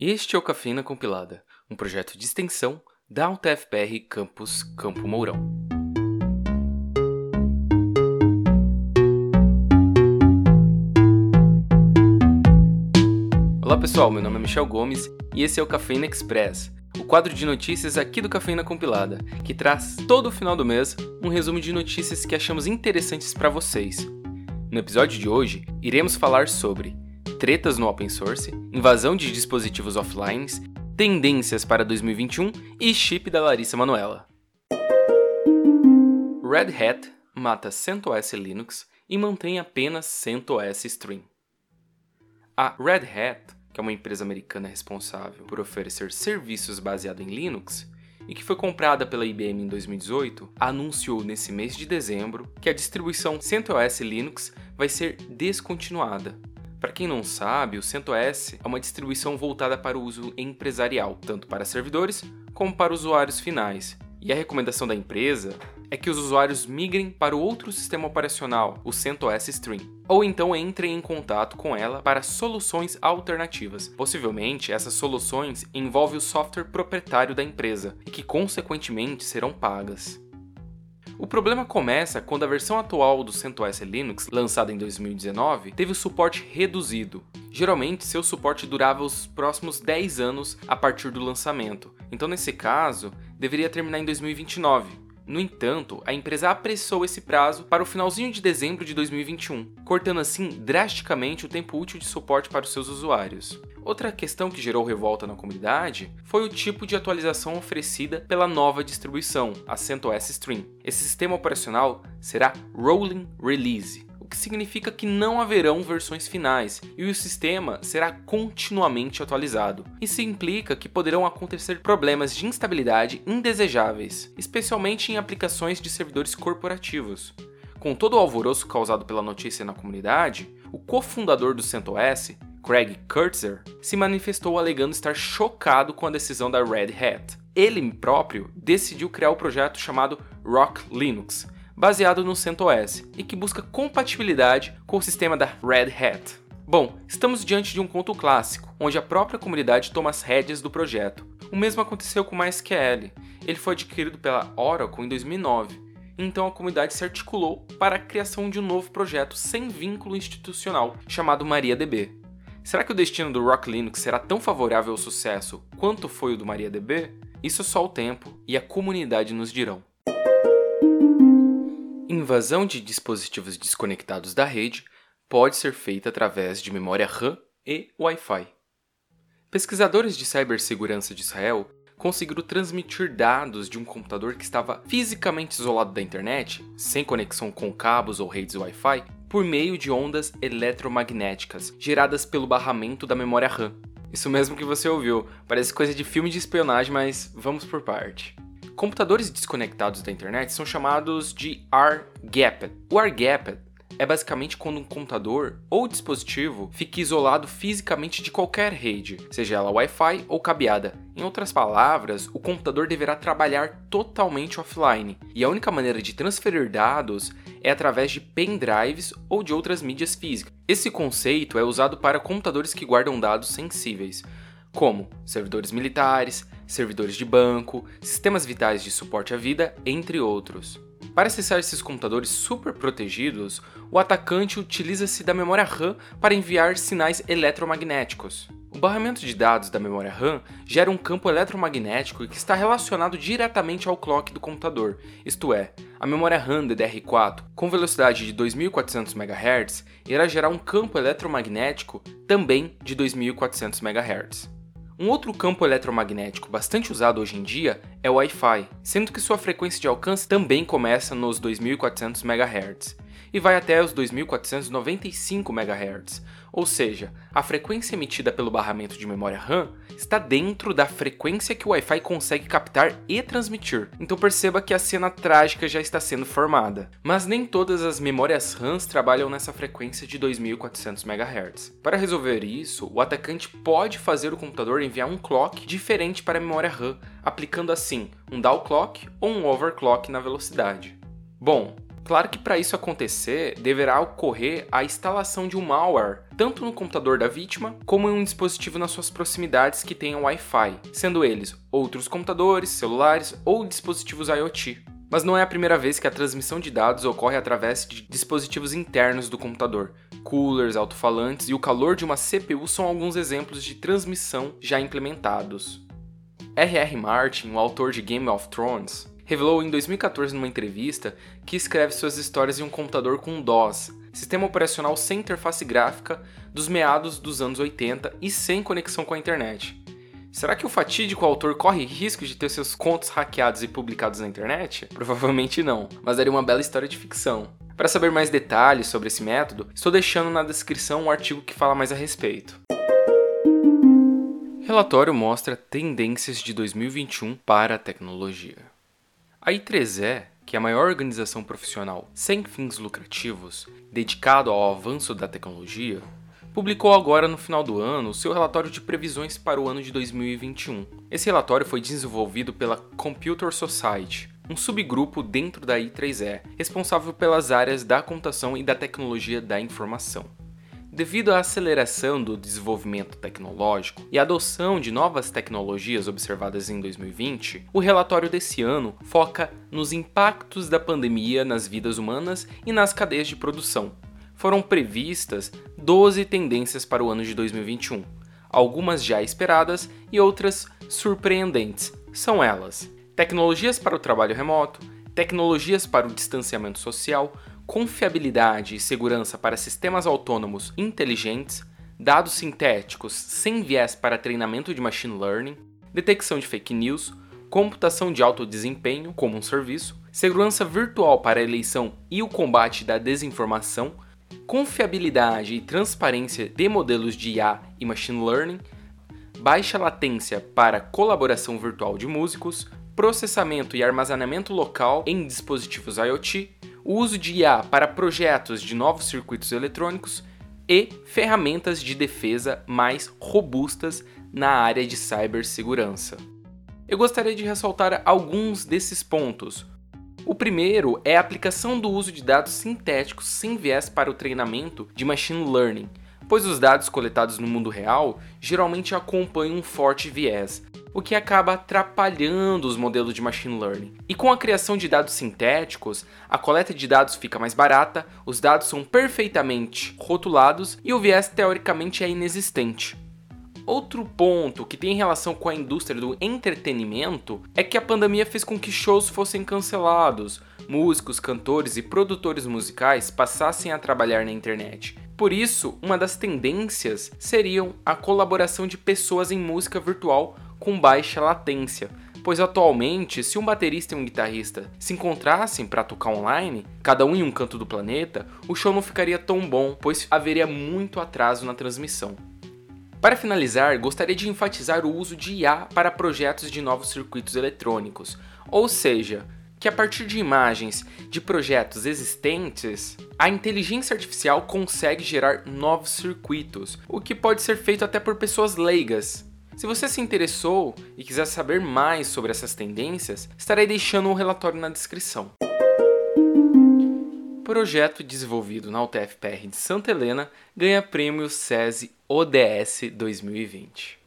Este é o Cafeína Compilada, um projeto de extensão da UTFPR Campus Campo Mourão. Olá pessoal, meu nome é Michel Gomes e esse é o Cafeína Express, o quadro de notícias aqui do Cafeína Compilada, que traz todo o final do mês um resumo de notícias que achamos interessantes para vocês. No episódio de hoje, iremos falar sobre tretas no open source, invasão de dispositivos offline, tendências para 2021 e chip da Larissa Manuela. Red Hat mata CentOS Linux e mantém apenas CentOS Stream. A Red Hat, que é uma empresa americana responsável por oferecer serviços baseados em Linux, e que foi comprada pela IBM em 2018, anunciou nesse mês de dezembro que a distribuição CentOS Linux vai ser descontinuada para quem não sabe, o CentOS é uma distribuição voltada para o uso empresarial, tanto para servidores como para usuários finais. E a recomendação da empresa é que os usuários migrem para o outro sistema operacional, o CentOS Stream, ou então entrem em contato com ela para soluções alternativas. Possivelmente, essas soluções envolvem o software proprietário da empresa e que, consequentemente, serão pagas. O problema começa quando a versão atual do CentOS Linux, lançada em 2019, teve o suporte reduzido. Geralmente, seu suporte durava os próximos 10 anos a partir do lançamento, então nesse caso, deveria terminar em 2029. No entanto, a empresa apressou esse prazo para o finalzinho de dezembro de 2021, cortando assim drasticamente o tempo útil de suporte para os seus usuários. Outra questão que gerou revolta na comunidade foi o tipo de atualização oferecida pela nova distribuição, a CentOS Stream. Esse sistema operacional será Rolling Release, o que significa que não haverão versões finais e o sistema será continuamente atualizado. Isso implica que poderão acontecer problemas de instabilidade indesejáveis, especialmente em aplicações de servidores corporativos. Com todo o alvoroço causado pela notícia na comunidade, o cofundador do CentOS, Craig Kurtzer, se manifestou alegando estar chocado com a decisão da Red Hat. Ele próprio decidiu criar o um projeto chamado Rock Linux, baseado no CentOS e que busca compatibilidade com o sistema da Red Hat. Bom, estamos diante de um conto clássico, onde a própria comunidade toma as rédeas do projeto. O mesmo aconteceu com o MySQL. Ele foi adquirido pela Oracle em 2009 então a comunidade se articulou para a criação de um novo projeto sem vínculo institucional, chamado MariaDB. Será que o destino do Rock Linux será tão favorável ao sucesso quanto foi o do MariaDB? Isso só o tempo e a comunidade nos dirão. Invasão de dispositivos desconectados da rede pode ser feita através de memória RAM e Wi-Fi. Pesquisadores de cibersegurança de Israel conseguiram transmitir dados de um computador que estava fisicamente isolado da internet, sem conexão com cabos ou redes Wi-Fi, por meio de ondas eletromagnéticas geradas pelo barramento da memória RAM. Isso mesmo que você ouviu, parece coisa de filme de espionagem, mas vamos por parte. Computadores desconectados da internet são chamados de R-gapped. O R-gapped é basicamente quando um computador ou dispositivo fica isolado fisicamente de qualquer rede, seja ela Wi-Fi ou cabeada. Em outras palavras, o computador deverá trabalhar totalmente offline, e a única maneira de transferir dados é através de pendrives ou de outras mídias físicas. Esse conceito é usado para computadores que guardam dados sensíveis, como servidores militares, servidores de banco, sistemas vitais de suporte à vida, entre outros. Para acessar esses computadores super protegidos, o atacante utiliza-se da memória RAM para enviar sinais eletromagnéticos. O barramento de dados da memória RAM gera um campo eletromagnético que está relacionado diretamente ao clock do computador, isto é, a memória RAM DDR4 com velocidade de 2400 MHz irá gerar um campo eletromagnético também de 2400 MHz. Um outro campo eletromagnético bastante usado hoje em dia é o Wi-Fi, sendo que sua frequência de alcance também começa nos 2400 MHz e vai até os 2495 MHz, ou seja, a frequência emitida pelo barramento de memória RAM está dentro da frequência que o Wi-Fi consegue captar e transmitir. Então perceba que a cena trágica já está sendo formada. Mas nem todas as memórias RAM trabalham nessa frequência de 2400 MHz. Para resolver isso, o atacante pode fazer o computador enviar um clock diferente para a memória RAM, aplicando assim um down clock ou um overclock na velocidade. Bom, Claro que para isso acontecer, deverá ocorrer a instalação de um malware, tanto no computador da vítima, como em um dispositivo nas suas proximidades que tenha Wi-Fi, sendo eles outros computadores, celulares ou dispositivos IoT. Mas não é a primeira vez que a transmissão de dados ocorre através de dispositivos internos do computador. Coolers, alto-falantes e o calor de uma CPU são alguns exemplos de transmissão já implementados. R.R. Martin, o autor de Game of Thrones, revelou em 2014 numa entrevista que escreve suas histórias em um computador com DOS, sistema operacional sem interface gráfica, dos meados dos anos 80 e sem conexão com a internet. Será que o fatídico autor corre risco de ter seus contos hackeados e publicados na internet? Provavelmente não, mas daria uma bela história de ficção. Para saber mais detalhes sobre esse método, estou deixando na descrição um artigo que fala mais a respeito. Relatório mostra tendências de 2021 para a tecnologia. A I3E, que é a maior organização profissional sem fins lucrativos dedicado ao avanço da tecnologia, publicou agora no final do ano o seu relatório de previsões para o ano de 2021. Esse relatório foi desenvolvido pela Computer Society, um subgrupo dentro da I3E, responsável pelas áreas da computação e da tecnologia da informação. Devido à aceleração do desenvolvimento tecnológico e adoção de novas tecnologias observadas em 2020, o relatório desse ano foca nos impactos da pandemia nas vidas humanas e nas cadeias de produção. Foram previstas 12 tendências para o ano de 2021, algumas já esperadas e outras surpreendentes. São elas: tecnologias para o trabalho remoto, tecnologias para o distanciamento social, confiabilidade e segurança para sistemas autônomos inteligentes, dados sintéticos sem viés para treinamento de machine learning, detecção de fake news, computação de alto desempenho como um serviço, segurança virtual para a eleição e o combate da desinformação, confiabilidade e transparência de modelos de IA e machine learning, baixa latência para colaboração virtual de músicos, processamento e armazenamento local em dispositivos IoT, o uso de IA para projetos de novos circuitos eletrônicos e ferramentas de defesa mais robustas na área de cibersegurança. Eu gostaria de ressaltar alguns desses pontos. O primeiro é a aplicação do uso de dados sintéticos sem viés para o treinamento de machine learning, pois os dados coletados no mundo real geralmente acompanham um forte viés, o que acaba atrapalhando os modelos de machine learning. E com a criação de dados sintéticos, a coleta de dados fica mais barata, os dados são perfeitamente rotulados e o viés teoricamente é inexistente. Outro ponto que tem relação com a indústria do entretenimento é que a pandemia fez com que shows fossem cancelados, músicos, cantores e produtores musicais passassem a trabalhar na internet. Por isso, uma das tendências seriam a colaboração de pessoas em música virtual com baixa latência, pois atualmente, se um baterista e um guitarrista se encontrassem para tocar online, cada um em um canto do planeta, o show não ficaria tão bom, pois haveria muito atraso na transmissão. Para finalizar, gostaria de enfatizar o uso de IA para projetos de novos circuitos eletrônicos, ou seja, que a partir de imagens de projetos existentes, a inteligência artificial consegue gerar novos circuitos, o que pode ser feito até por pessoas leigas, se você se interessou e quiser saber mais sobre essas tendências, estarei deixando um relatório na descrição. Projeto desenvolvido na UTF-PR de Santa Helena ganha prêmio SESI ODS 2020.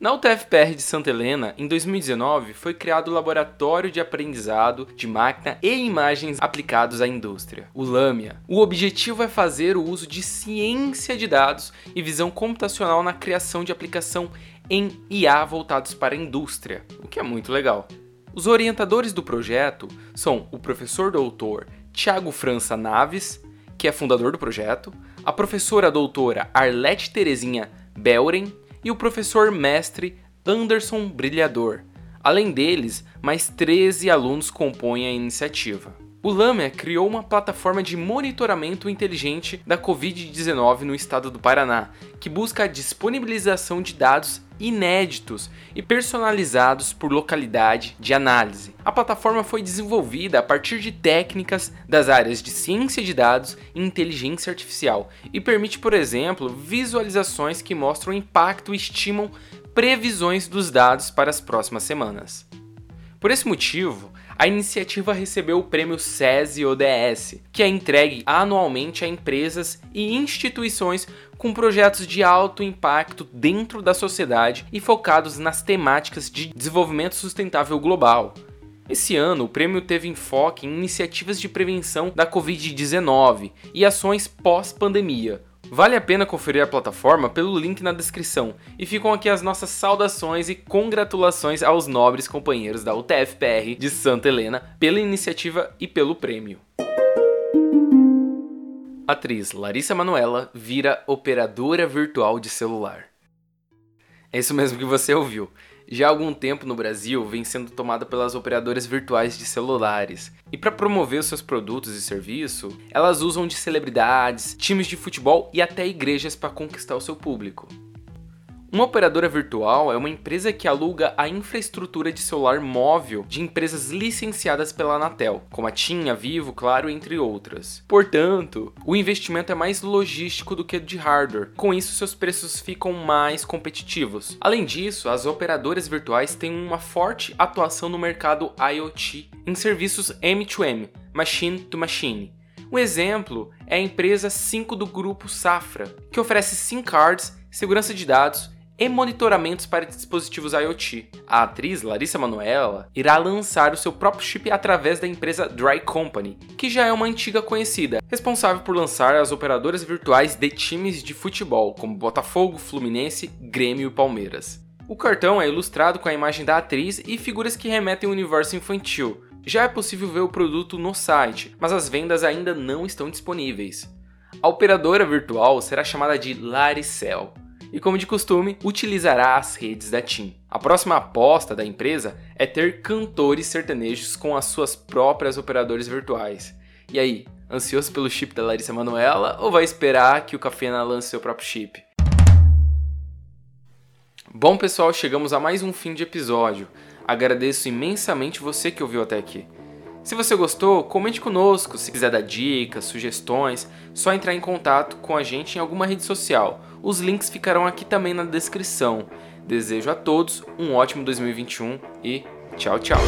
Na UTF-PR de Santa Helena, em 2019, foi criado o Laboratório de Aprendizado de Máquina e Imagens Aplicados à Indústria, o LAMIA. O objetivo é fazer o uso de ciência de dados e visão computacional na criação de aplicação em IA voltados para a indústria, o que é muito legal. Os orientadores do projeto são o professor doutor Tiago França Naves, que é fundador do projeto, a professora doutora Arlete Terezinha Belren, e o professor mestre Anderson Brilhador. Além deles, mais 13 alunos compõem a iniciativa. O Lamia criou uma plataforma de monitoramento inteligente da Covid-19 no estado do Paraná, que busca a disponibilização de dados inéditos e personalizados por localidade de análise. A plataforma foi desenvolvida a partir de técnicas das áreas de ciência de dados e inteligência artificial e permite, por exemplo, visualizações que mostram impacto e estimam previsões dos dados para as próximas semanas. Por esse motivo, a iniciativa recebeu o prêmio SESI ODS, que é entregue anualmente a empresas e instituições com projetos de alto impacto dentro da sociedade e focados nas temáticas de desenvolvimento sustentável global. Esse ano, o prêmio teve enfoque em iniciativas de prevenção da Covid-19 e ações pós-pandemia, Vale a pena conferir a plataforma pelo link na descrição. E ficam aqui as nossas saudações e congratulações aos nobres companheiros da UTFPR de Santa Helena pela iniciativa e pelo prêmio. Atriz Larissa Manuela vira operadora virtual de celular. É isso mesmo que você ouviu já há algum tempo no Brasil vem sendo tomada pelas operadoras virtuais de celulares. E para promover seus produtos e serviços, elas usam de celebridades, times de futebol e até igrejas para conquistar o seu público. Uma operadora virtual é uma empresa que aluga a infraestrutura de celular móvel de empresas licenciadas pela Anatel, como a TIM, a Vivo, Claro, entre outras. Portanto, o investimento é mais logístico do que de hardware. Com isso, seus preços ficam mais competitivos. Além disso, as operadoras virtuais têm uma forte atuação no mercado IoT em serviços M2M, machine to machine. Um exemplo é a empresa 5 do grupo Safra, que oferece SIM cards, segurança de dados e monitoramentos para dispositivos IoT. A atriz Larissa Manoela irá lançar o seu próprio chip através da empresa Dry Company, que já é uma antiga conhecida, responsável por lançar as operadoras virtuais de times de futebol, como Botafogo, Fluminense, Grêmio e Palmeiras. O cartão é ilustrado com a imagem da atriz e figuras que remetem ao universo infantil. Já é possível ver o produto no site, mas as vendas ainda não estão disponíveis. A operadora virtual será chamada de Laricel e, como de costume, utilizará as redes da TIM. A próxima aposta da empresa é ter cantores sertanejos com as suas próprias operadoras virtuais. E aí, ansioso pelo chip da Larissa Manoela ou vai esperar que o Cafena lance seu próprio chip? Bom, pessoal, chegamos a mais um fim de episódio. Agradeço imensamente você que ouviu até aqui. Se você gostou, comente conosco. Se quiser dar dicas, sugestões, só entrar em contato com a gente em alguma rede social. Os links ficarão aqui também na descrição. Desejo a todos um ótimo 2021 e tchau, tchau.